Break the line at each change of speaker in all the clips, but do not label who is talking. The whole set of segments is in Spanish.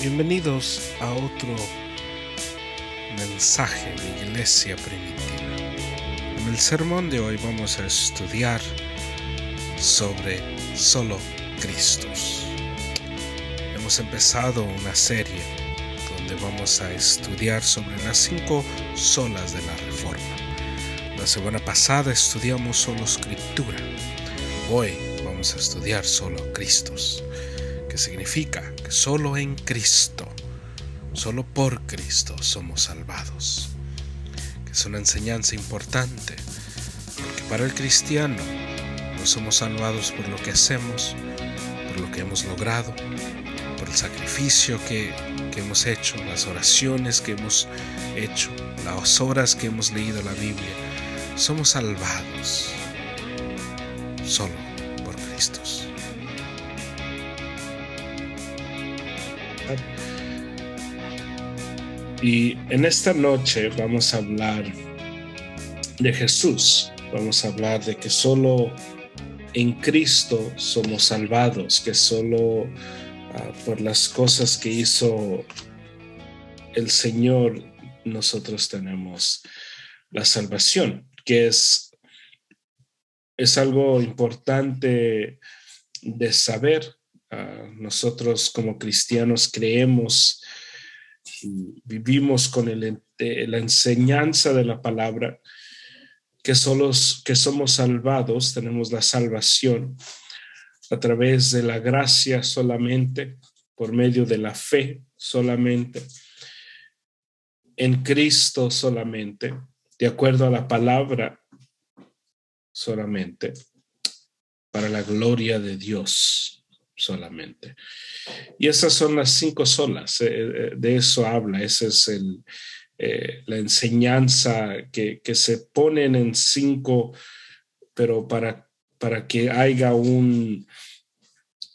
Bienvenidos a otro mensaje de Iglesia Primitiva. En el sermón de hoy vamos a estudiar sobre solo Cristos. Hemos empezado una serie donde vamos a estudiar sobre las cinco solas de la Reforma. La semana pasada estudiamos solo Escritura. Hoy vamos a estudiar solo Cristos que significa que solo en Cristo, solo por Cristo somos salvados. Que es una enseñanza importante, porque para el cristiano no somos salvados por lo que hacemos, por lo que hemos logrado, por el sacrificio que, que hemos hecho, las oraciones que hemos hecho, las horas que hemos leído la Biblia. Somos salvados solo Y en esta noche vamos a hablar de Jesús. Vamos a hablar de que solo en Cristo somos salvados, que solo ah, por las cosas que hizo el Señor nosotros tenemos la salvación, que es, es algo importante de saber. Ah, nosotros como cristianos creemos vivimos con la enseñanza de la palabra, que, solos, que somos salvados, tenemos la salvación a través de la gracia solamente, por medio de la fe solamente, en Cristo solamente, de acuerdo a la palabra solamente, para la gloria de Dios solamente. Y esas son las cinco solas, eh, eh, de eso habla, esa es el, eh, la enseñanza que, que, se ponen en cinco, pero para, para que haya un,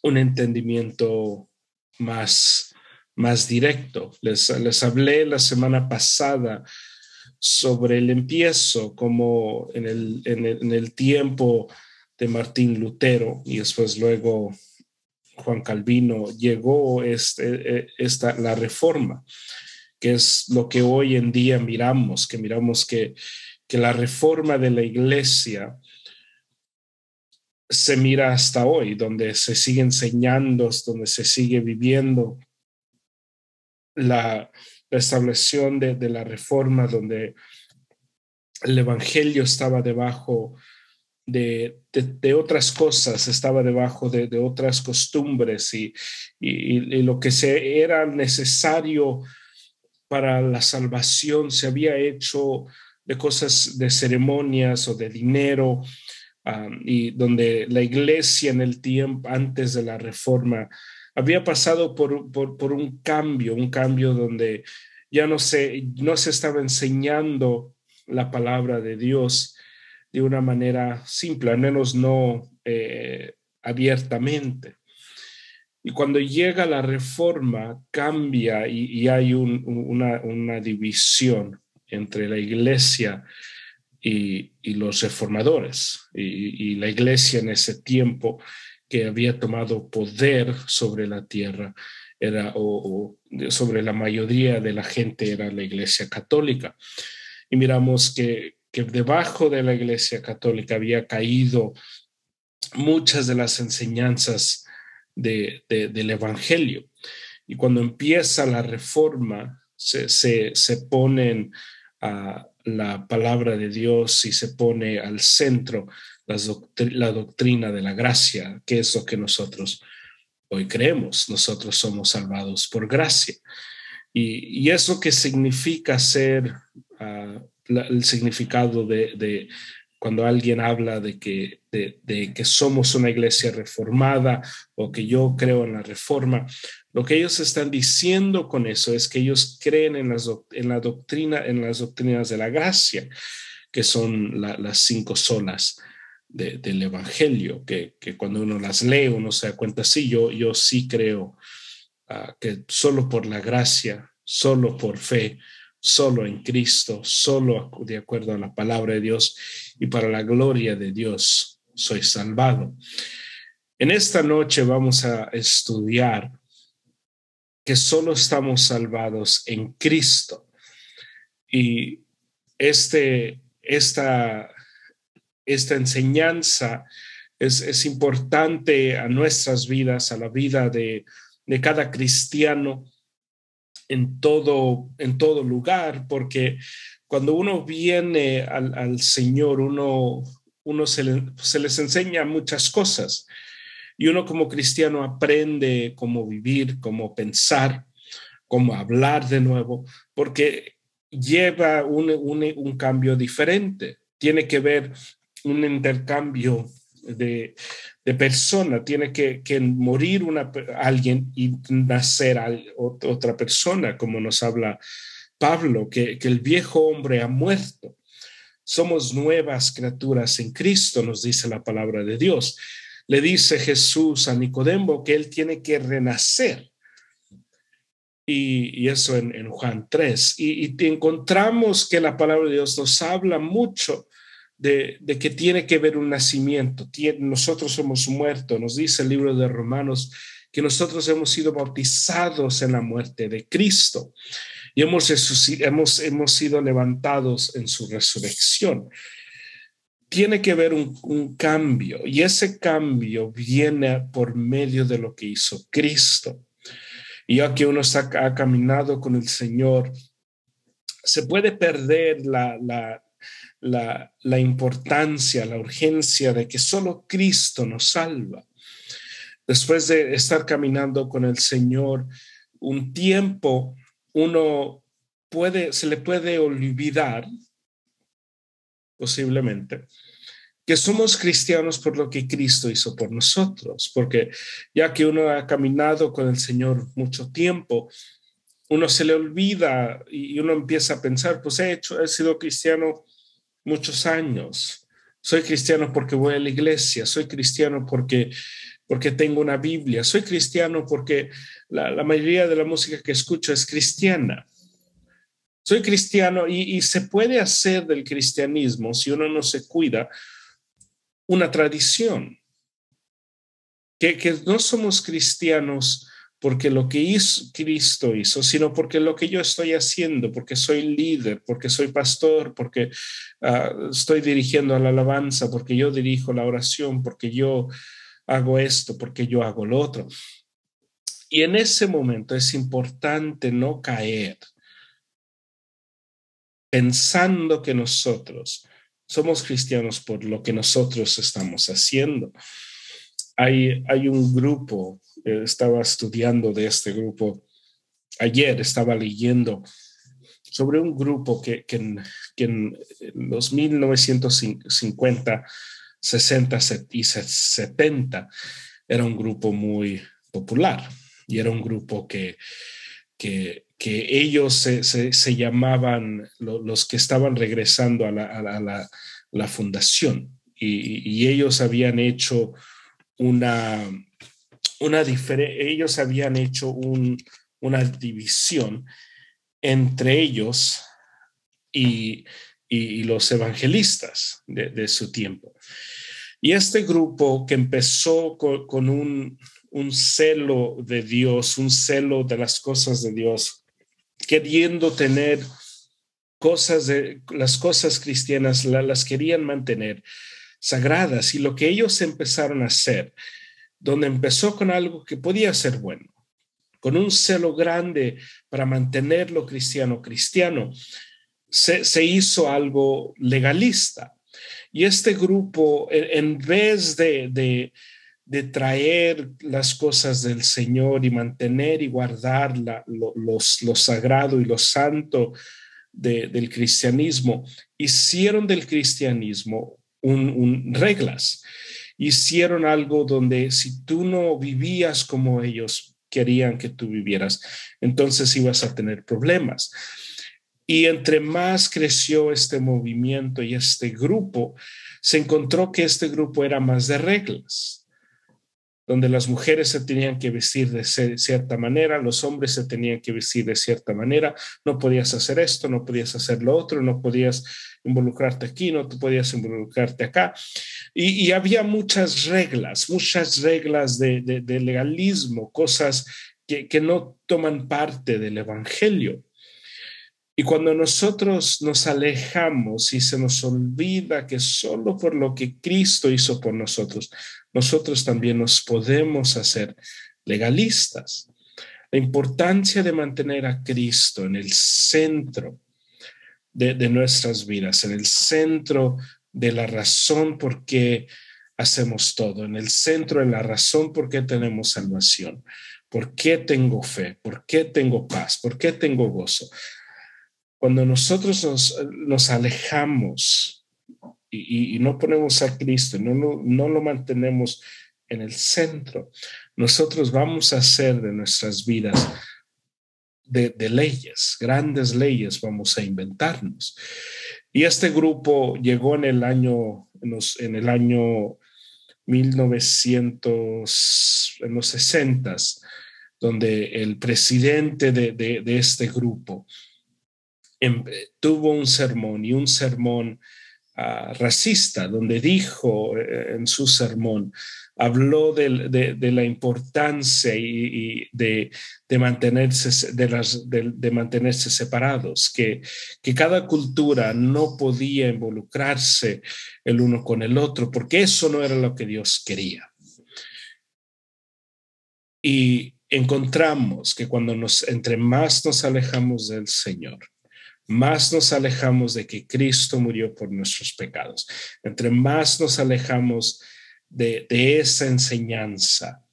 un entendimiento más, más directo. Les, les hablé la semana pasada sobre el empiezo, como en el, en el, en el tiempo de Martín Lutero y después luego Juan Calvino llegó este, eh, esta, la reforma, que es lo que hoy en día miramos, que miramos que, que la reforma de la iglesia se mira hasta hoy, donde se sigue enseñando, donde se sigue viviendo la, establección de, de la reforma, donde el Evangelio estaba debajo de, de, otras cosas, estaba debajo de, de otras costumbres y, y, lo que se era necesario para la salvación. Se había hecho de cosas de ceremonias o de dinero, y donde la iglesia en el tiempo antes de la reforma había pasado por, por, por un cambio, un cambio donde ya no se, no se estaba enseñando la palabra de Dios, de una manera simple, al menos no eh, abiertamente. Y cuando llega la reforma, cambia y, hay una, división entre la iglesia y, los reformadores. Y, la iglesia en ese tiempo que había tomado poder sobre la tierra era, o sobre la mayoría de la gente era la iglesia católica. Y miramos que, que debajo de la Iglesia Católica había caído muchas de las enseñanzas de, del Evangelio. Y cuando empieza la reforma, se, se, ponen a la palabra de Dios y se pone al centro la doctrina de la gracia, que es lo que nosotros hoy creemos. Nosotros somos salvados por gracia. Y, eso que significa ser uh, el significado de, cuando alguien habla de que, de, que somos una iglesia reformada o que yo creo en la reforma, lo que ellos están diciendo con eso es que ellos creen en, las, en la doctrina, en las doctrinas de la gracia, que son las cinco solas del Evangelio, que, cuando uno las lee uno se da cuenta, sí, yo, yo sí creo ah, que solo por la gracia, solo por fe, solo en Cristo, solo de acuerdo a la palabra de Dios y para la gloria de Dios soy salvado. En esta noche vamos a estudiar que solo estamos salvados en Cristo. Y este, esta, esta enseñanza es, es importante a nuestras vidas, a la vida de, de cada cristiano en todo, en todo lugar, porque cuando uno viene al, Señor, uno, uno se, se, les enseña muchas cosas y uno como cristiano aprende cómo vivir, cómo pensar, cómo hablar de nuevo, porque lleva un, un, un cambio diferente. Tiene que ver un intercambio de, de persona, tiene que, que, morir una, alguien y nacer otra persona, como nos habla Pablo, que, que el viejo hombre ha muerto. Somos nuevas criaturas en Cristo, nos dice la palabra de Dios. Le dice Jesús a Nicodemo que él tiene que renacer. Y, eso en, en, Juan 3. Y, y encontramos que la palabra de Dios nos habla mucho de, de, que tiene que ver un nacimiento. Nosotros somos muertos, nos dice el libro de Romanos, que nosotros hemos sido bautizados en la muerte de Cristo y hemos, hemos, hemos sido levantados en su resurrección. Tiene que ver un, un cambio y ese cambio viene por medio de lo que hizo Cristo. Y ya que uno está, ha caminado con el Señor, se puede perder la, la, la, importancia, la urgencia de que solo Cristo nos salva. Después de estar caminando con el Señor un tiempo, uno puede, se le puede olvidar, posiblemente, que somos cristianos por lo que Cristo hizo por nosotros, porque ya que uno ha caminado con el Señor mucho tiempo, uno se le olvida y uno empieza a pensar, pues he hecho, he sido cristiano muchos años. Soy cristiano porque voy a la iglesia, soy cristiano porque, porque tengo una Biblia, soy cristiano porque la, mayoría de la música que escucho es cristiana. Soy cristiano y, y se puede hacer del cristianismo, si uno no se cuida, una tradición. Que, que no somos cristianos porque lo que hizo, Cristo hizo, sino porque lo que yo estoy haciendo, porque soy líder, porque soy pastor, porque uh, estoy dirigiendo a la alabanza, porque yo dirijo la oración, porque yo hago esto, porque yo hago lo otro. Y en ese momento es importante no caer pensando que nosotros somos cristianos por lo que nosotros estamos haciendo. Hay, hay un grupo eh, estaba estudiando de este grupo. Ayer estaba leyendo sobre un grupo que, que, en, que en los 1950, 60 y 70 era un grupo muy popular y era un grupo que, que, que ellos se, se, llamaban lo, los que estaban regresando a la, a la, la fundación y, y, ellos habían hecho una, una diferencia, ellos habían hecho un, una división entre ellos y, y los evangelistas de, su tiempo. Y este grupo que empezó con, un, un, celo de Dios, un celo de las cosas de Dios, queriendo tener cosas de las cosas cristianas, la, las querían mantener sagradas y lo que ellos empezaron a hacer donde empezó con algo que podía ser bueno, con un celo grande para mantener lo cristiano cristiano, se, se hizo algo legalista. Y este grupo, en vez de, de, traer las cosas del Señor y mantener y guardar la, lo, los, lo sagrado y lo santo de, del cristianismo, hicieron del cristianismo reglas hicieron algo donde si tú no vivías como ellos querían que tú vivieras, entonces ibas a tener problemas. Y entre más creció este movimiento y este grupo, se encontró que este grupo era más de reglas donde las mujeres se tenían que vestir de cierta manera, los hombres se tenían que vestir de cierta manera, no podías hacer esto, no podías hacer lo otro, no podías involucrarte aquí, no te podías involucrarte acá. Y, había muchas reglas, muchas reglas de, de, de legalismo, cosas que, que no toman parte del Evangelio. Y cuando nosotros nos alejamos y se nos olvida que solo por lo que Cristo hizo por nosotros, nosotros también nos podemos hacer legalistas. La importancia de mantener a Cristo en el centro de, nuestras vidas, en el centro de la razón por qué hacemos todo, en el centro de la razón por qué tenemos salvación, por qué tengo fe, por qué tengo paz, por qué tengo gozo cuando nosotros nos, alejamos y, no ponemos a Cristo, no, no, no lo mantenemos en el centro, nosotros vamos a hacer de nuestras vidas de, leyes, grandes leyes vamos a inventarnos. Y este grupo llegó en el año, en, el año 1900, en los 60, donde el presidente de, de este grupo Em, tuvo un sermón y un sermón ah, racista, donde dijo eh, en su sermón, habló de, la importancia y, de, mantenerse, de, mantenerse separados, que, que cada cultura no podía involucrarse el uno con el otro, porque eso no era lo que Dios quería. Y encontramos que cuando nos, entre más nos alejamos del Señor, más nos alejamos de que Cristo murió por nuestros pecados. Entre más nos alejamos de, esa enseñanza,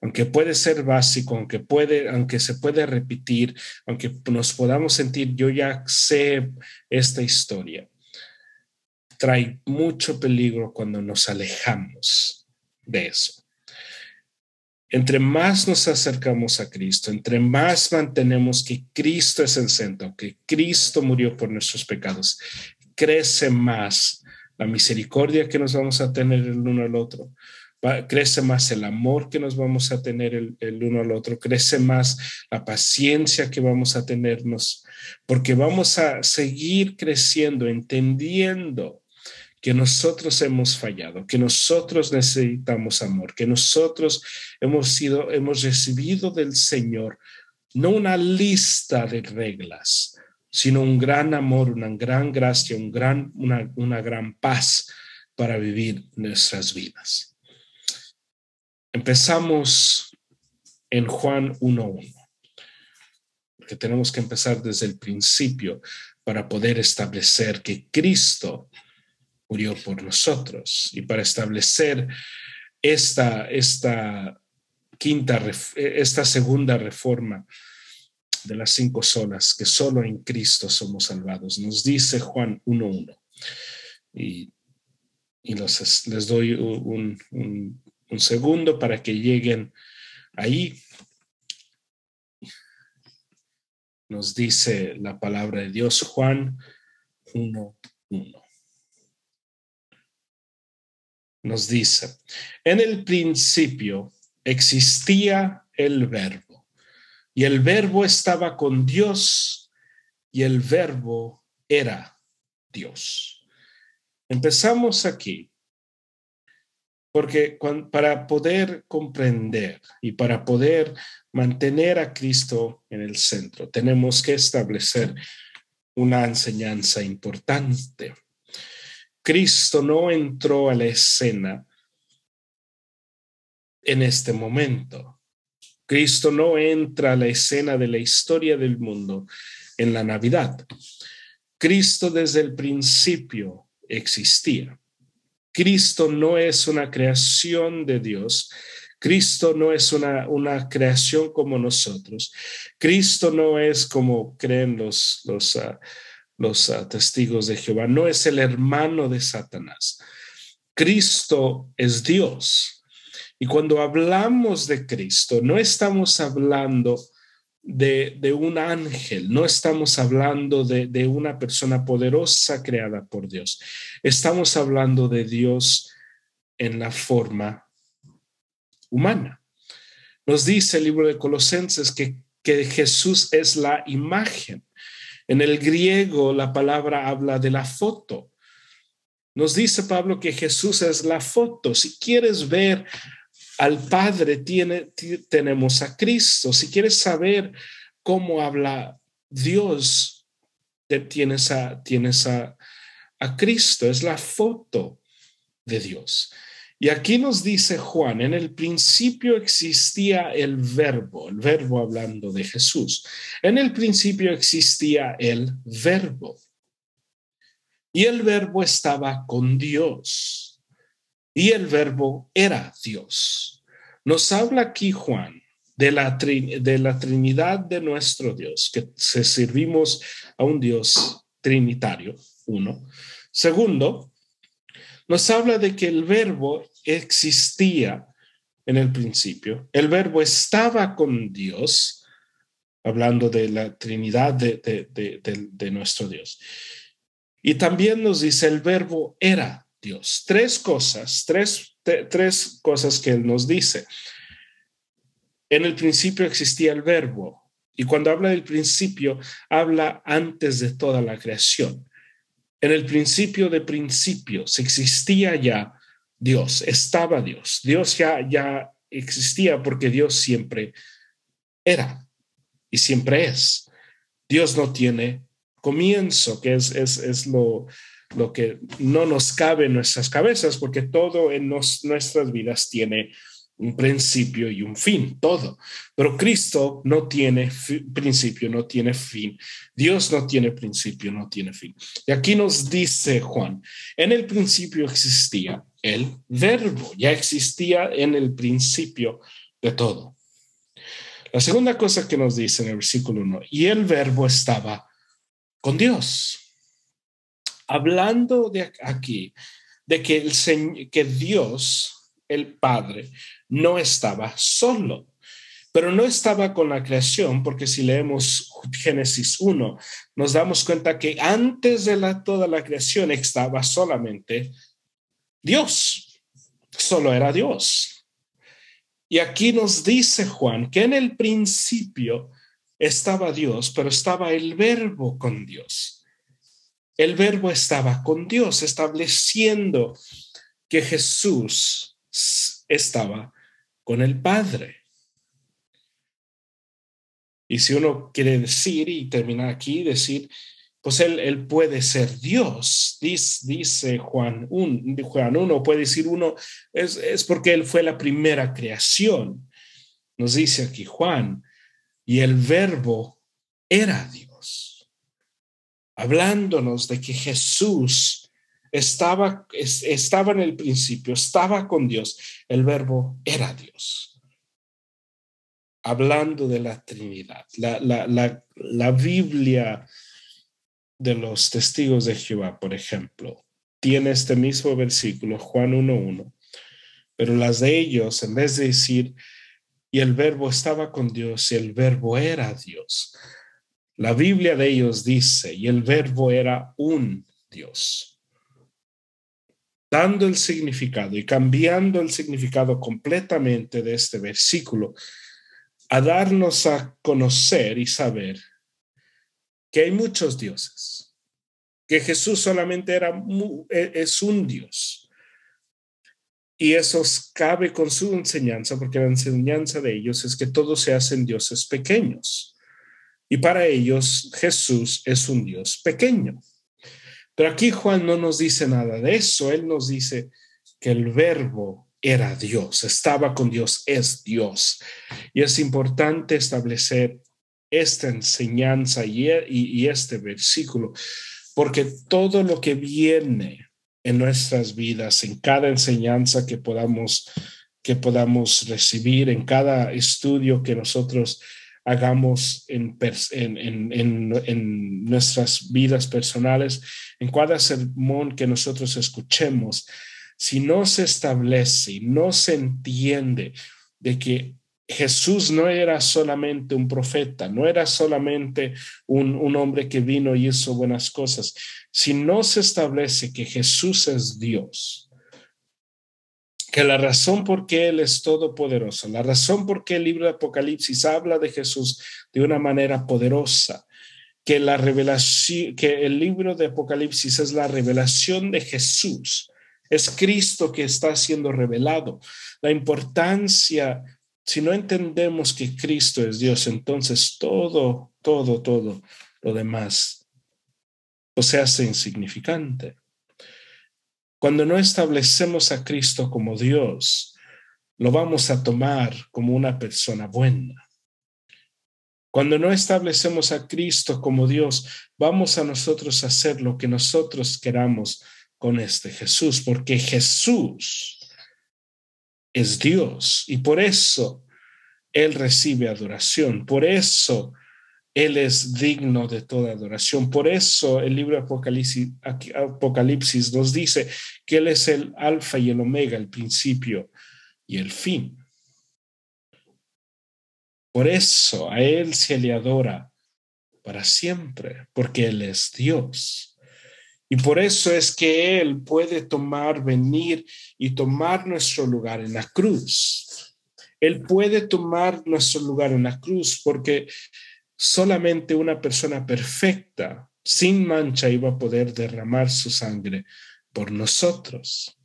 aunque puede ser básico, aunque puede, aunque se puede repetir, aunque nos podamos sentir, yo ya sé esta historia, trae mucho peligro cuando nos alejamos de eso. Entre más nos acercamos a Cristo, entre más mantenemos que Cristo es el centro, que Cristo murió por nuestros pecados, crece más la misericordia que nos vamos a tener el uno al otro, crece más el amor que nos vamos a tener el, el, uno al otro, crece más la paciencia que vamos a tenernos, porque vamos a seguir creciendo, entendiendo que nosotros hemos fallado, que nosotros necesitamos amor, que nosotros hemos sido, hemos recibido del Señor no una lista de reglas, sino un gran amor, una gran gracia, un gran, una, una gran paz para vivir nuestras vidas. Empezamos en Juan 1.1, porque tenemos que empezar desde el principio para poder establecer que Cristo murió por nosotros. Y para establecer esta, esta quinta, esta segunda reforma de las cinco solas, que solo en Cristo somos salvados, nos dice Juan 1.1. Y, y les doy un, un, un segundo para que lleguen ahí. Nos dice la palabra de Dios, Juan 1.1 nos dice, en el principio existía el verbo y el verbo estaba con Dios y el verbo era Dios. Empezamos aquí porque para poder comprender y para poder mantener a Cristo en el centro, tenemos que establecer una enseñanza importante. Cristo no entró a la escena en este momento. Cristo no entra a la escena de la historia del mundo en la Navidad. Cristo desde el principio existía. Cristo no es una creación de Dios. Cristo no es una, una creación como nosotros. Cristo no es como creen los, los, ah, los ah, testigos de Jehová, no es el hermano de Satanás. Cristo es Dios. Y cuando hablamos de Cristo, no estamos hablando de, un ángel, no estamos hablando de, de una persona poderosa creada por Dios. Estamos hablando de Dios en la forma humana. Nos dice el libro de Colosenses que, que Jesús es la imagen en el griego la palabra habla de la foto. Nos dice Pablo que Jesús es la foto. Si quieres ver al Padre tiene, tenemos a Cristo. Si quieres saber cómo habla Dios, tienes a, tienes a, a Cristo, es la foto de Dios. Y aquí nos dice Juan, en el principio existía el verbo, el verbo hablando de Jesús. En el principio existía el verbo. Y el verbo estaba con Dios. Y el verbo era Dios. Nos habla aquí Juan de la, de la Trinidad de nuestro Dios, que se servimos a un Dios trinitario, uno. Segundo, nos habla de que el verbo existía en el principio, el verbo estaba con Dios, hablando de la Trinidad de, nuestro Dios. Y también nos dice el verbo era Dios. Tres cosas, tres, tres cosas que él nos dice. En el principio existía el verbo. Y cuando habla del principio, habla antes de toda la creación. En el principio de principios existía ya Dios, estaba Dios. Dios ya, ya existía porque Dios siempre era y siempre es. Dios no tiene comienzo, que es, es, es lo, lo que no nos cabe en nuestras cabezas, porque todo en nuestras vidas tiene un principio y un fin, todo. Pero Cristo no tiene principio, no tiene fin. Dios no tiene principio, no tiene fin. Y aquí nos dice Juan, en el principio existía el verbo, ya existía en el principio de todo. La segunda cosa que nos dice en el versículo 1, y el verbo estaba con Dios. Hablando de aquí, de que, el, que Dios, el Padre, no estaba solo, pero no estaba con la creación, porque si leemos Génesis 1, nos damos cuenta que antes de la, toda la creación estaba solamente Dios, solo era Dios. Y aquí nos dice Juan que en el principio estaba Dios, pero estaba el verbo con Dios. El verbo estaba con Dios, estableciendo que Jesús estaba con el Padre. Y si uno quiere decir y terminar aquí, decir, pues él, él puede ser Dios, dice, dice Juan, un, Juan 1, puede decir uno, es, es porque él fue la primera creación. Nos dice aquí Juan, y el verbo era Dios, hablándonos de que Jesús estaba, en el principio, estaba con Dios, el verbo era Dios. Hablando de la Trinidad, la, la, la, Biblia de los testigos de Jehová, por ejemplo, tiene este mismo versículo, Juan 1.1, pero las de ellos, en vez de decir, y el verbo estaba con Dios y el verbo era Dios, la Biblia de ellos dice, y el verbo era un Dios dando el significado y cambiando el significado completamente de este versículo, a darnos a conocer y saber que hay muchos dioses, que Jesús solamente era e, es un Dios. Y eso cabe con su enseñanza, porque la enseñanza de ellos es que todos se hacen dioses pequeños. Y para ellos Jesús es un Dios pequeño. Pero aquí Juan no nos dice nada de eso, él nos dice que el verbo era Dios, estaba con Dios, es Dios. Y es importante establecer esta enseñanza y, este versículo, porque todo lo que viene en nuestras vidas, en cada enseñanza que podamos, que podamos recibir, en cada estudio que nosotros hagamos en, en, nuestras vidas personales, en cada sermón que nosotros escuchemos, si no se establece, no se entiende de que Jesús no era solamente un profeta, no era solamente un, un, hombre que vino y hizo buenas cosas. Si no se establece que Jesús es Dios, que la razón por qué Él es todopoderoso, la razón por qué el libro de Apocalipsis habla de Jesús de una manera poderosa, que la revelación, que el libro de Apocalipsis es la revelación de Jesús Es Cristo que está siendo revelado. La importancia, si no entendemos que Cristo es Dios, entonces todo, todo, todo lo demás o se hace insignificante. Cuando no establecemos a Cristo como Dios, lo vamos a tomar como una persona buena. Cuando no establecemos a Cristo como Dios, vamos a nosotros a hacer lo que nosotros queramos con este Jesús, porque Jesús es Dios y por eso Él recibe adoración, por eso él es digno de toda adoración. Por eso el libro Apocalipsis, Apocalipsis nos dice que Él es el alfa y el omega, el principio y el fin. Por eso a Él se le adora para siempre, porque Él es Dios. Y por eso es que Él puede tomar, venir y tomar nuestro lugar en la cruz. Él puede tomar nuestro lugar en la cruz porque solamente una persona perfecta, sin mancha, iba a poder derramar su sangre por nosotros.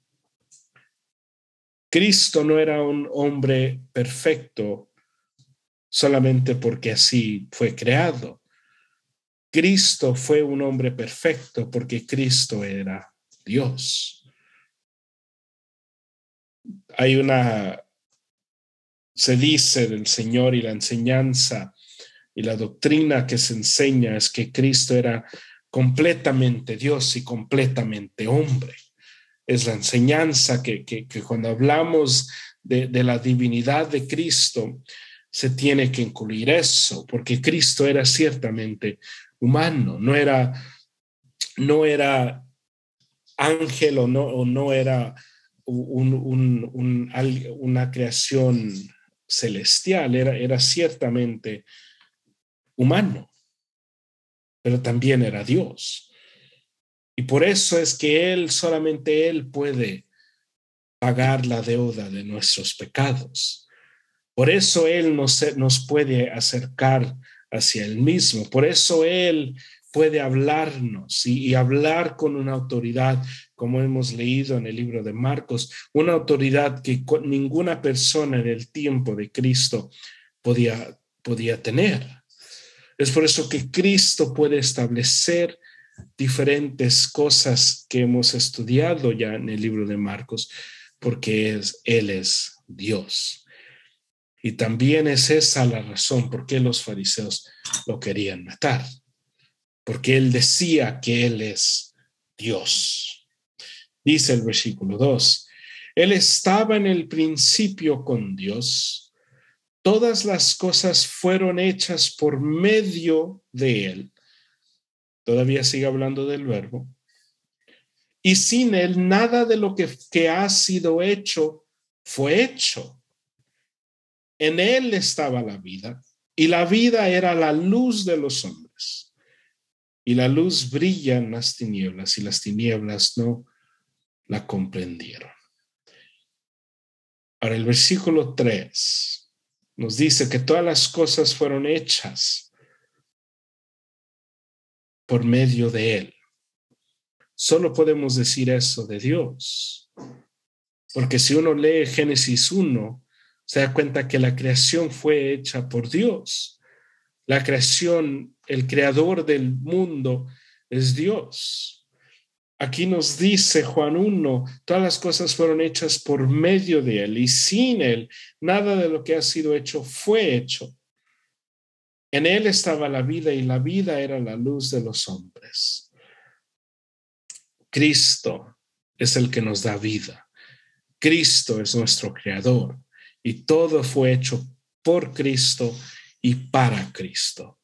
Cristo no era un hombre perfecto solamente porque así fue creado. Cristo fue un hombre perfecto porque Cristo era Dios. Hay una, se dice del Señor y la enseñanza y la doctrina que se enseña es que Cristo era completamente Dios y completamente hombre. Es la enseñanza que, cuando hablamos de, de la divinidad de Cristo, se tiene que incluir eso, porque Cristo era ciertamente humano, no era, no era ángel o no, o no era un, un, una creación celestial, era, era ciertamente humano, pero también era Dios. Y por eso es que Él, solamente Él puede pagar la deuda de nuestros pecados. Por eso Él nos, nos puede acercar hacia Él mismo. Por eso Él puede hablarnos y, y, hablar con una autoridad, como hemos leído en el libro de Marcos, una autoridad que ninguna persona en el tiempo de Cristo podía, podía tener. Es por eso que Cristo puede establecer diferentes cosas que hemos estudiado ya en el libro de Marcos, porque es, Él es Dios. Y también es esa la razón por qué los fariseos lo querían matar, porque Él decía que Él es Dios. Dice el versículo 2, Él estaba en el principio con Dios todas las cosas fueron hechas por medio de Él. Todavía sigue hablando del verbo. Y sin Él, nada de lo que, ha sido hecho fue hecho. En Él estaba la vida y la vida era la luz de los hombres. Y la luz brilla en las tinieblas y las tinieblas no la comprendieron. Ahora el versículo 3 nos dice que todas las cosas fueron hechas por medio de Él. Solo podemos decir eso de Dios, porque si uno lee Génesis 1, se da cuenta que la creación fue hecha por Dios. La creación, el creador del mundo es Dios. Aquí nos dice Juan 1, todas las cosas fueron hechas por medio de Él y sin Él, nada de lo que ha sido hecho fue hecho. En Él estaba la vida y la vida era la luz de los hombres. Cristo es el que nos da vida. Cristo es nuestro creador y todo fue hecho por Cristo y para Cristo.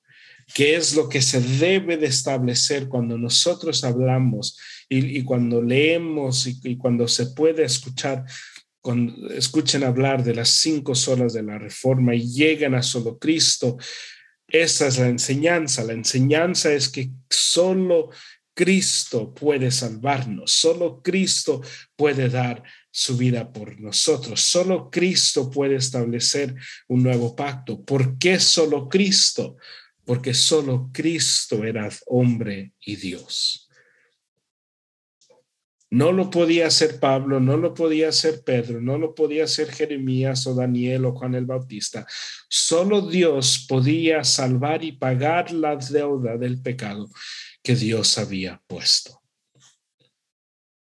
¿Qué es lo que se debe de establecer cuando nosotros hablamos y, cuando leemos y, cuando se puede escuchar, cuando escuchen hablar de las cinco solas de la reforma y llegan a solo Cristo? Esa es la enseñanza. La enseñanza es que solo Cristo puede salvarnos, solo Cristo puede dar su vida por nosotros, solo Cristo puede establecer un nuevo pacto. ¿Por qué solo Cristo? Porque solo Cristo era hombre y Dios. No lo podía hacer Pablo, no lo podía hacer Pedro, no lo podía hacer Jeremías o Daniel o Juan el Bautista. Solo Dios podía salvar y pagar la deuda del pecado que Dios había puesto.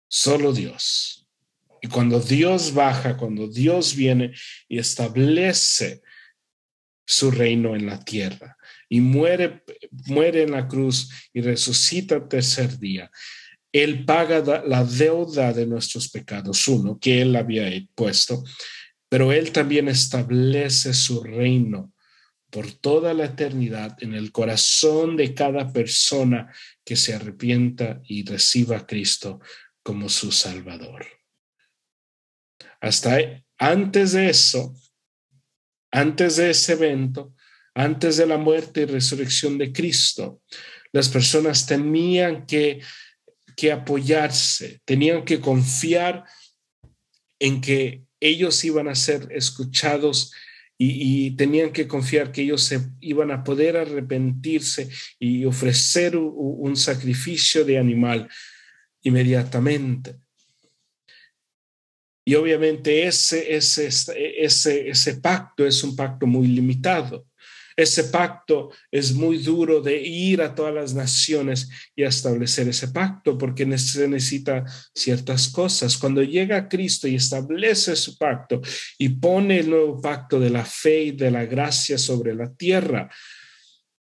Solo Dios. Y cuando Dios baja, cuando Dios viene y establece su reino en la tierra y muere, muere en la cruz y resucita el tercer día, él paga la deuda de nuestros pecados, uno, que Él había puesto, pero Él también establece su reino por toda la eternidad en el corazón de cada persona que se arrepienta y reciba a Cristo como su Salvador. Hasta antes de eso, antes de ese evento, antes de la muerte y resurrección de Cristo, las personas tenían que que apoyarse, tenían que confiar en que ellos iban a ser escuchados y, tenían que confiar que ellos se iban a poder arrepentirse y ofrecer un, sacrificio de animal inmediatamente. Y obviamente ese, ese, ese, ese pacto es un pacto muy limitado. Ese pacto es muy duro de ir a todas las naciones y establecer ese pacto porque se necesita ciertas cosas. Cuando llega Cristo y establece su pacto y pone el nuevo pacto de la fe y de la gracia sobre la tierra,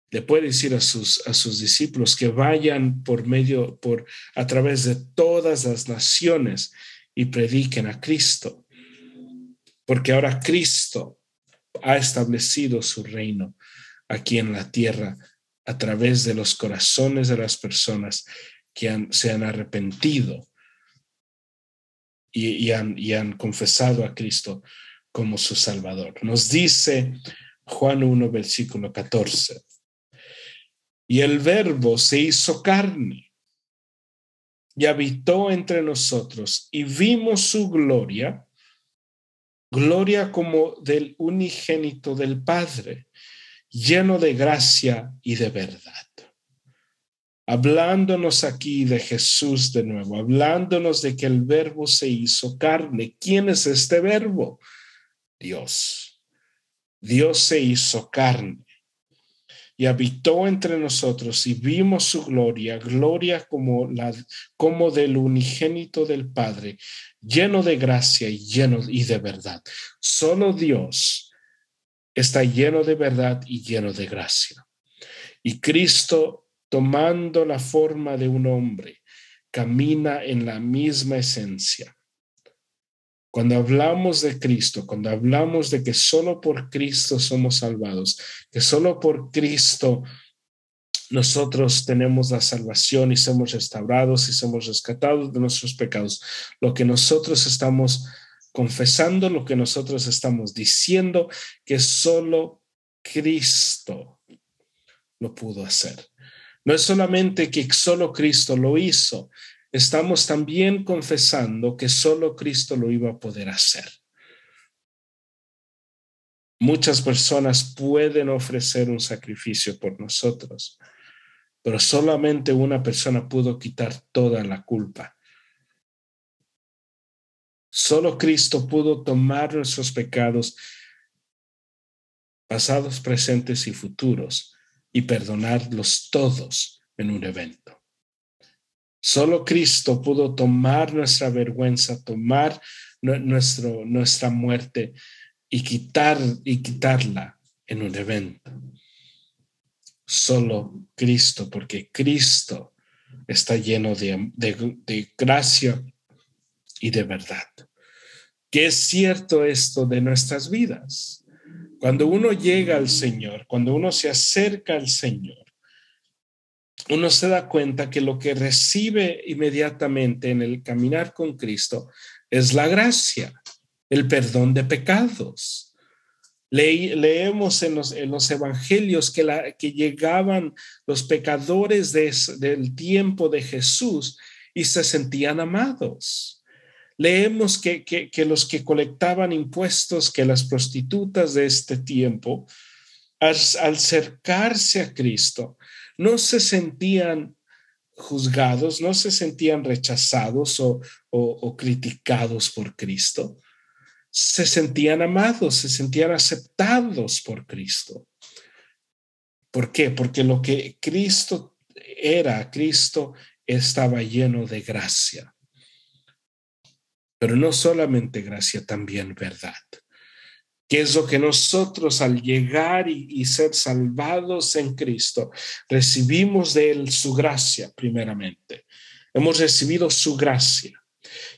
le puede decir a sus, a sus discípulos que vayan por medio, por a través de todas las naciones y prediquen a Cristo. Porque ahora Cristo ha establecido su reino aquí en la tierra a través de los corazones de las personas que se han arrepentido y, han, y han confesado a Cristo como su Salvador. Nos dice Juan 1, versículo 14. Y el verbo se hizo carne y habitó entre nosotros y vimos su gloria, gloria como del unigénito del Padre lleno de gracia y de verdad. Hablándonos aquí de Jesús de nuevo, hablándonos de que el verbo se hizo carne. ¿Quién es este verbo? Dios. Dios se hizo carne y habitó entre nosotros y vimos su gloria, gloria como la como del unigénito del Padre, lleno de gracia y lleno y de verdad. Solo Dios está lleno de verdad y lleno de gracia. Y Cristo, tomando la forma de un hombre, camina en la misma esencia. Cuando hablamos de Cristo, cuando hablamos de que solo por Cristo somos salvados, que solo por Cristo nosotros tenemos la salvación y somos restaurados y somos rescatados de nuestros pecados, lo que nosotros estamos confesando lo que nosotros estamos diciendo, que solo Cristo lo pudo hacer. No es solamente que solo Cristo lo hizo, estamos también confesando que solo Cristo lo iba a poder hacer. Muchas personas pueden ofrecer un sacrificio por nosotros, pero solamente una persona pudo quitar toda la culpa Solo Cristo pudo tomar nuestros pecados pasados, presentes y futuros y perdonarlos todos en un evento. Solo Cristo pudo tomar nuestra vergüenza, tomar nuestro, nuestra muerte y quitar y quitarla en un evento. Solo Cristo, porque Cristo está lleno de, de, de gracia y de verdad. Que es cierto esto de nuestras vidas. Cuando uno llega al Señor, cuando uno se acerca al Señor, uno se da cuenta que lo que recibe inmediatamente en el caminar con Cristo es la gracia, el perdón de pecados. leemos en los, en los evangelios que, la, que llegaban los pecadores del tiempo de Jesús y se sentían amados leemos que, que, los que colectaban impuestos, que las prostitutas de este tiempo, al, acercarse a Cristo, no se sentían juzgados, no se sentían rechazados o, o, criticados por Cristo. Se sentían amados, se sentían aceptados por Cristo. ¿Por qué? Porque lo que Cristo era, Cristo estaba lleno de gracia. Pero no solamente gracia, también verdad que es lo que nosotros al llegar y, ser salvados en Cristo, recibimos de Él su gracia primeramente. Hemos recibido su gracia.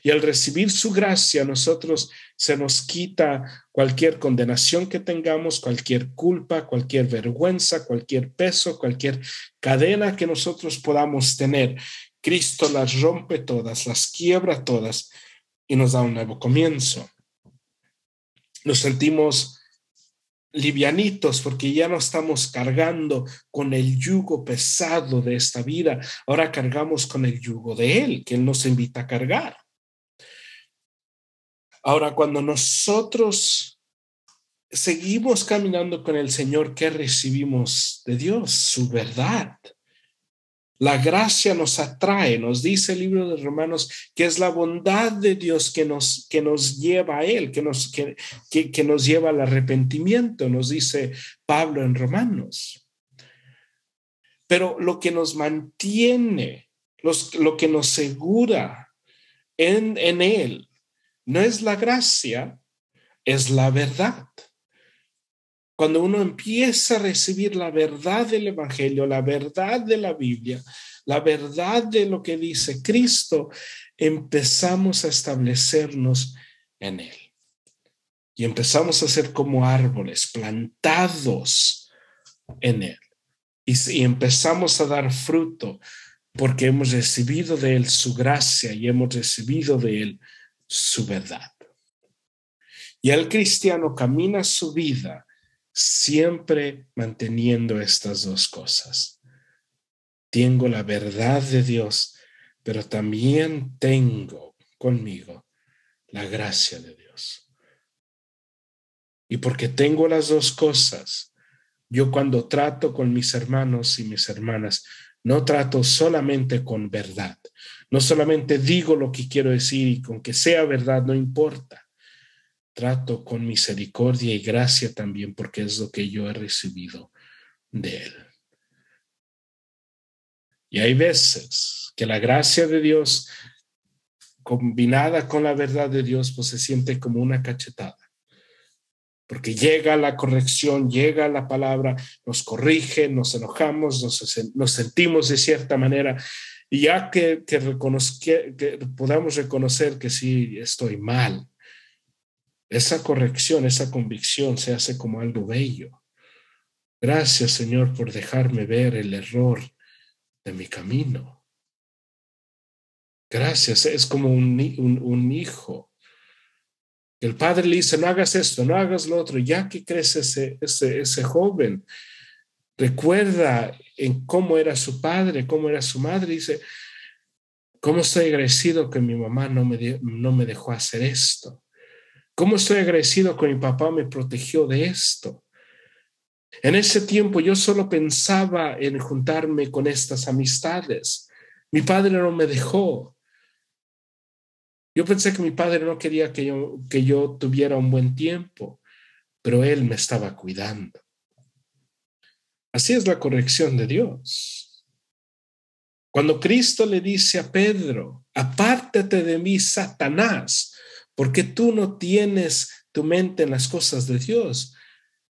Y al recibir su gracia, nosotros se nos quita cualquier condenación que tengamos, cualquier culpa, cualquier vergüenza, cualquier peso, cualquier cadena que nosotros podamos tener. Cristo las rompe todas, las quiebra todas y nos da un nuevo comienzo nos sentimos livianitos porque ya no estamos cargando con el yugo pesado de esta vida, ahora cargamos con el yugo de Él, que Él nos invita a cargar. Ahora, cuando nosotros seguimos caminando con el Señor, ¿qué recibimos de Dios? Su verdad. La gracia nos atrae, nos dice el libro de Romanos, que es la bondad de Dios que nos, que nos lleva a Él, que nos, que, que, nos lleva al arrepentimiento, nos dice Pablo en Romanos. Pero lo que nos mantiene, los, lo que nos segura en, en Él, no es la gracia, es la verdad. Cuando uno empieza a recibir la verdad del Evangelio, la verdad de la Biblia, la verdad de lo que dice Cristo, empezamos a establecernos en Él. Y empezamos a ser como árboles plantados en Él. Y, empezamos a dar fruto porque hemos recibido de Él su gracia y hemos recibido de Él su verdad. Y el cristiano camina su vida siempre manteniendo estas dos cosas. Tengo la verdad de Dios, pero también tengo conmigo la gracia de Dios. Y porque tengo las dos cosas, yo cuando trato con mis hermanos y mis hermanas, no trato solamente con verdad, no solamente digo lo que quiero decir y con que sea verdad, no importa trato con misericordia y gracia también porque es lo que yo he recibido de Él. Y hay veces que la gracia de Dios combinada con la verdad de Dios pues se siente como una cachetada. Porque llega la corrección, llega la palabra, nos corrige, nos enojamos, nos, sentimos de cierta manera. Y ya que, que, que podamos reconocer que sí estoy mal, esa corrección, esa convicción se hace como algo bello. Gracias, Señor, por dejarme ver el error de mi camino. Gracias, es como un, un, hijo. El padre le dice, no hagas esto, no hagas lo otro, ya que crece ese, ese, ese joven, recuerda en cómo era su padre, cómo era su madre, dice, ¿cómo estoy agradecido que mi mamá no me, no me dejó hacer esto? ¿Cómo estoy agradecido que mi papá me protegió de esto? En ese tiempo yo solo pensaba en juntarme con estas amistades. Mi padre no me dejó. Yo pensé que mi padre no quería que yo, que yo tuviera un buen tiempo, pero él me estaba cuidando. Así es la corrección de Dios. Cuando Cristo le dice a Pedro, apártate de mí, Satanás, porque tú no tienes tu mente en las cosas de Dios.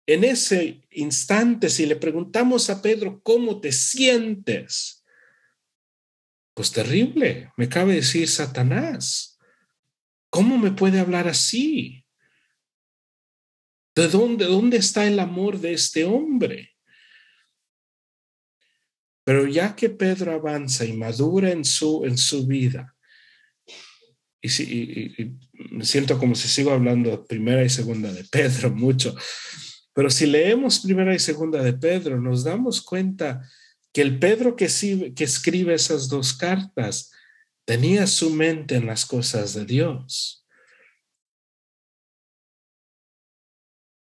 En ese instante, si le preguntamos a Pedro, ¿cómo te sientes? Pues terrible, me cabe decir Satanás. ¿Cómo me puede hablar así? ¿De dónde, dónde está el amor de este hombre? Pero ya que Pedro avanza y madura en su, en su vida, y, me siento como si sigo hablando primera y segunda de Pedro mucho, pero si leemos primera y segunda de Pedro, nos damos cuenta que el Pedro que escribe esas dos cartas tenía su mente en las cosas de Dios.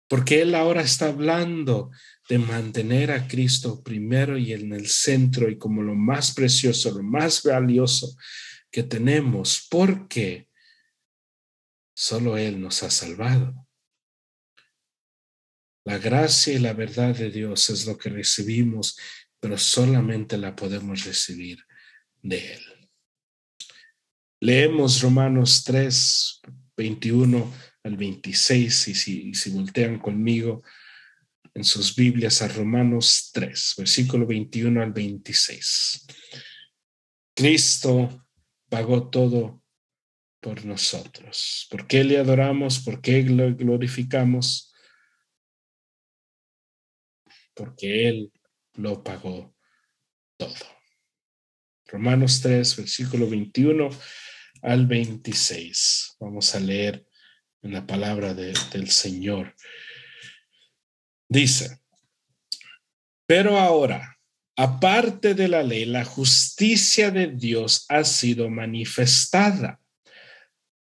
Porque él ahora está hablando de mantener a Cristo primero y en el centro y como lo más precioso, lo más valioso que tenemos, porque solo Él nos ha salvado. La gracia y la verdad de Dios es lo que recibimos, pero solamente la podemos recibir de Él. Leemos Romanos 3, 21 al 26, y si, si voltean conmigo en sus Biblias a Romanos 3, versículo 21 al 26. Cristo pagó todo por nosotros. ¿Por qué le adoramos? ¿Por qué lo glorificamos? Porque Él lo pagó todo. Romanos 3, versículo 21 al 26. Vamos a leer en la palabra del Señor. Dice, pero ahora, aparte de la ley, la justicia de Dios ha sido manifestada,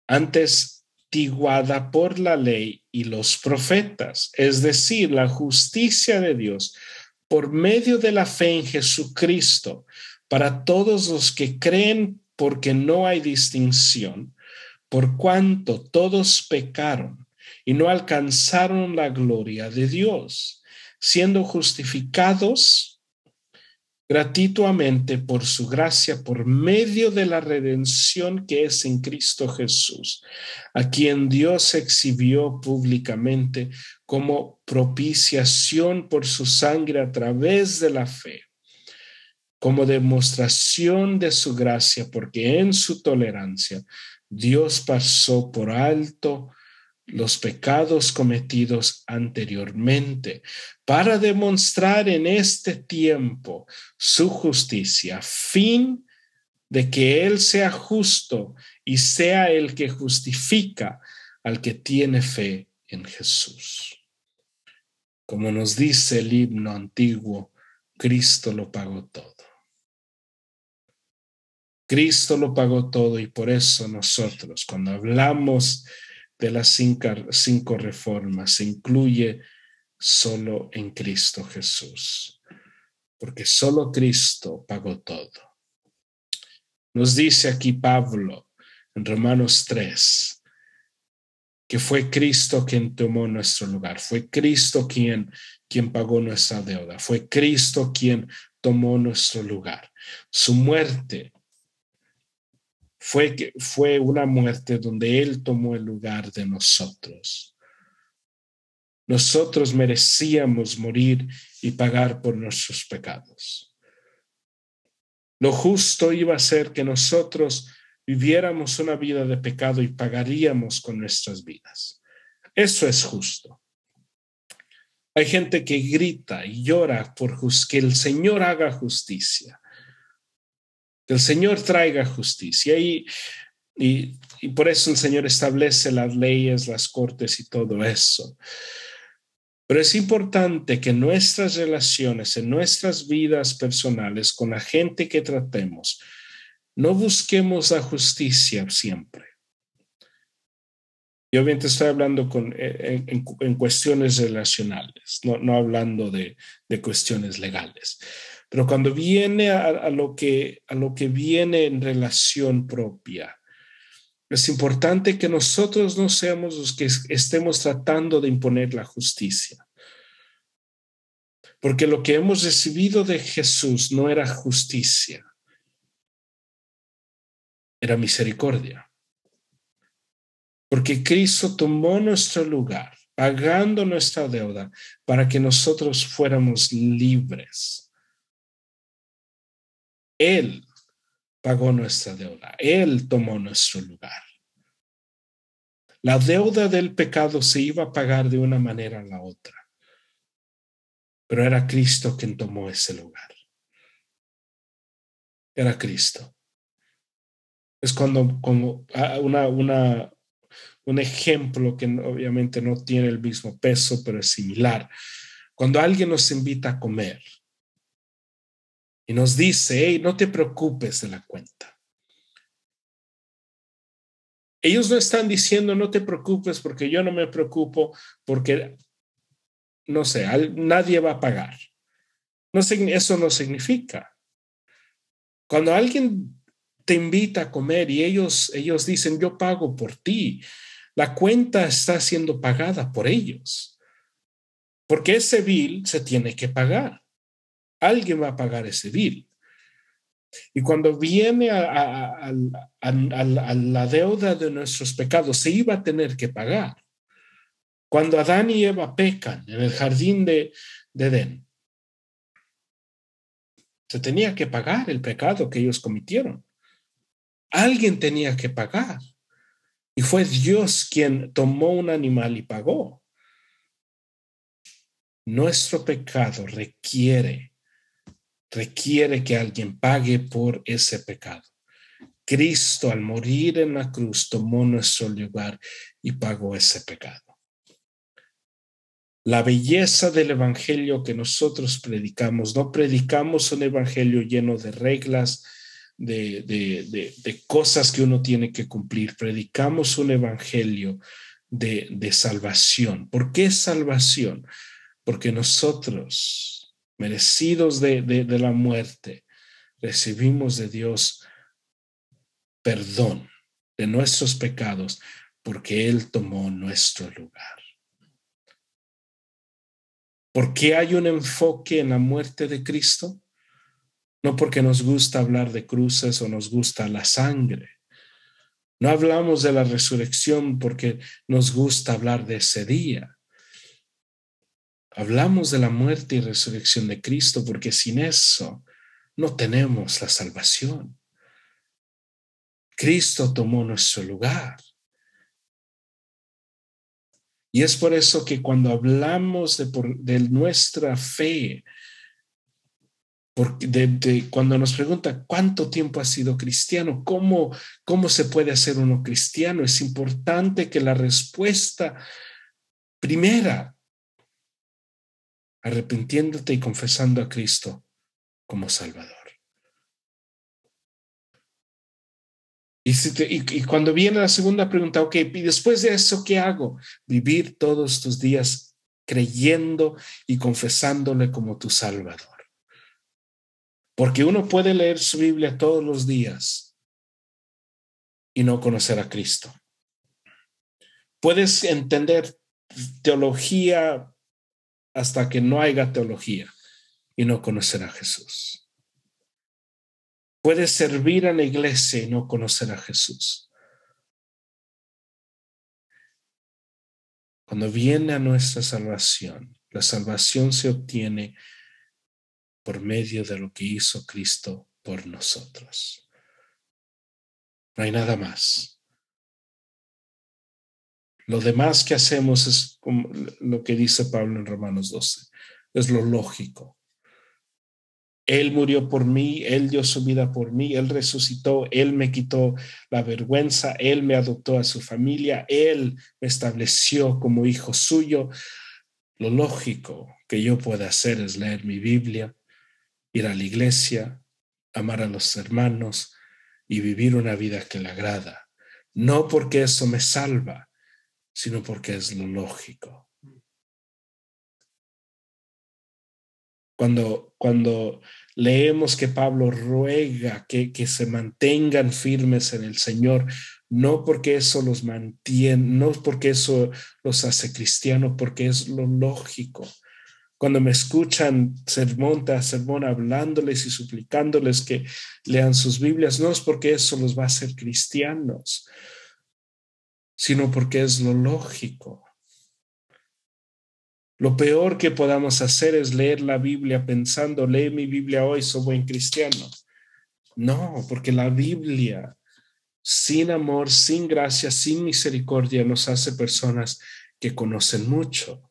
antes tiguada por la ley y los profetas, es decir, la justicia de Dios por medio de la fe en Jesucristo para todos los que creen porque no hay distinción, por cuanto todos pecaron y no alcanzaron la gloria de Dios, siendo justificados gratuitamente por su gracia por medio de la redención que es en Cristo Jesús, a quien Dios exhibió públicamente como propiciación por su sangre a través de la fe como demostración de su gracia, porque en su tolerancia Dios pasó por alto los pecados cometidos anteriormente para demostrar en este tiempo su justicia, fin de que Él sea justo y sea el que justifica al que tiene fe en Jesús. Como nos dice el himno antiguo, Cristo lo pagó todo. Cristo lo pagó todo y por eso nosotros, cuando hablamos de las cinco, reformas, se incluye solo en Cristo Jesús, porque solo Cristo pagó todo. Nos dice aquí Pablo en Romanos 3 que fue Cristo quien tomó nuestro lugar, fue Cristo quien, quien pagó nuestra deuda, fue Cristo quien tomó nuestro lugar. Su muerte fue, fue una muerte donde Él tomó el lugar de nosotros. Nosotros merecíamos morir y pagar por nuestros pecados. Lo justo iba a ser que nosotros viviéramos una vida de pecado y pagaríamos con nuestras vidas. Eso es justo. Hay gente que grita y llora por que el Señor haga justicia que el Señor traiga justicia. Y, por eso el Señor establece las leyes, las cortes y todo eso. Pero es importante que nuestras relaciones, en nuestras vidas personales, con la gente que tratemos, no busquemos la justicia siempre. Yo obviamente estoy hablando con, en, cuestiones relacionales, no, hablando de cuestiones legales. Pero cuando viene a, lo que, a lo que viene en relación propia, es importante que nosotros no seamos los que estemos tratando de imponer la justicia. Porque lo que hemos recibido de Jesús no era justicia, era misericordia. Porque Cristo tomó nuestro lugar, pagando nuestra deuda para que nosotros fuéramos libres. Él pagó nuestra deuda, Él tomó nuestro lugar. La deuda del pecado se iba a pagar de una manera a la otra, pero era Cristo quien tomó ese lugar. Era Cristo. Es cuando, como ah, una, una, un ejemplo que obviamente no tiene el mismo peso, pero es similar. Cuando alguien nos invita a comer, y nos dice, hey, no te preocupes de la cuenta. Ellos no están diciendo, no te preocupes porque yo no me preocupo porque no sé, nadie va a pagar. No, eso no significa. Cuando alguien te invita a comer y ellos, ellos dicen, yo pago por ti, la cuenta está siendo pagada por ellos. Porque ese bill se tiene que pagar. Alguien va a pagar ese bill. Y cuando viene a, la deuda de nuestros pecados, se iba a tener que pagar. Cuando Adán y Eva pecan en el jardín de, de Edén, se tenía que pagar el pecado que ellos cometieron. Alguien tenía que pagar. Y fue Dios quien tomó un animal y pagó. Nuestro pecado requiere, requiere que alguien pague por ese pecado. Cristo al morir en la cruz tomó nuestro lugar y pagó ese pecado. La belleza del evangelio que nosotros predicamos, no predicamos un evangelio lleno de reglas, de, cosas que uno tiene que cumplir. Predicamos un evangelio de, de salvación. ¿Por qué salvación? Porque nosotros, merecidos de, de la muerte, recibimos de Dios perdón de nuestros pecados porque Él tomó nuestro lugar. ¿Por qué hay un enfoque en la muerte de Cristo? no porque nos gusta hablar de cruces o nos gusta la sangre. No hablamos de la resurrección porque nos gusta hablar de ese día. Hablamos de la muerte y resurrección de Cristo porque sin eso no tenemos la salvación. Cristo tomó nuestro lugar. Y es por eso que cuando hablamos de, de nuestra fe, cuando nos pregunta cuánto tiempo ha sido cristiano, ¿cómo, cómo se puede hacer uno cristiano, es importante que la respuesta primera, arrepintiéndote y confesando a Cristo como Salvador. Y, cuando viene la segunda pregunta, ok, y después de eso, ¿qué hago? Vivir todos tus días creyendo y confesándole como tu Salvador. Porque uno puede leer su Biblia todos los días y no conocer a Cristo. Puedes entender teología hasta que no haya teología y no conocer a Jesús. Puedes servir a la iglesia y no conocer a Jesús. Cuando viene a nuestra salvación, la salvación se obtiene por medio de lo que hizo Cristo por nosotros. No hay nada más. Lo demás que hacemos es como lo que dice Pablo en Romanos 12, es lo lógico. Él murió por mí, Él dio su vida por mí, Él resucitó, Él me quitó la vergüenza, Él me adoptó a su familia, Él me estableció como hijo suyo. Lo lógico que yo pueda hacer es leer mi Biblia, ir a la iglesia, amar a los hermanos y vivir una vida que le agrada. No porque eso me salva, sino porque es lo lógico. Cuando, cuando leemos que Pablo ruega que, que se mantengan firmes en el Señor, no porque eso los mantiene, no porque eso los hace cristianos, porque es lo lógico cuando me escuchan sermón tras sermón hablándoles y suplicándoles que lean sus Biblias, no es porque eso los va a hacer cristianos, sino porque es lo lógico. Lo peor que podamos hacer es leer la Biblia pensando, lee mi Biblia hoy, soy buen cristiano. No, porque la Biblia, sin amor, sin gracia, sin misericordia, nos hace personas que conocen mucho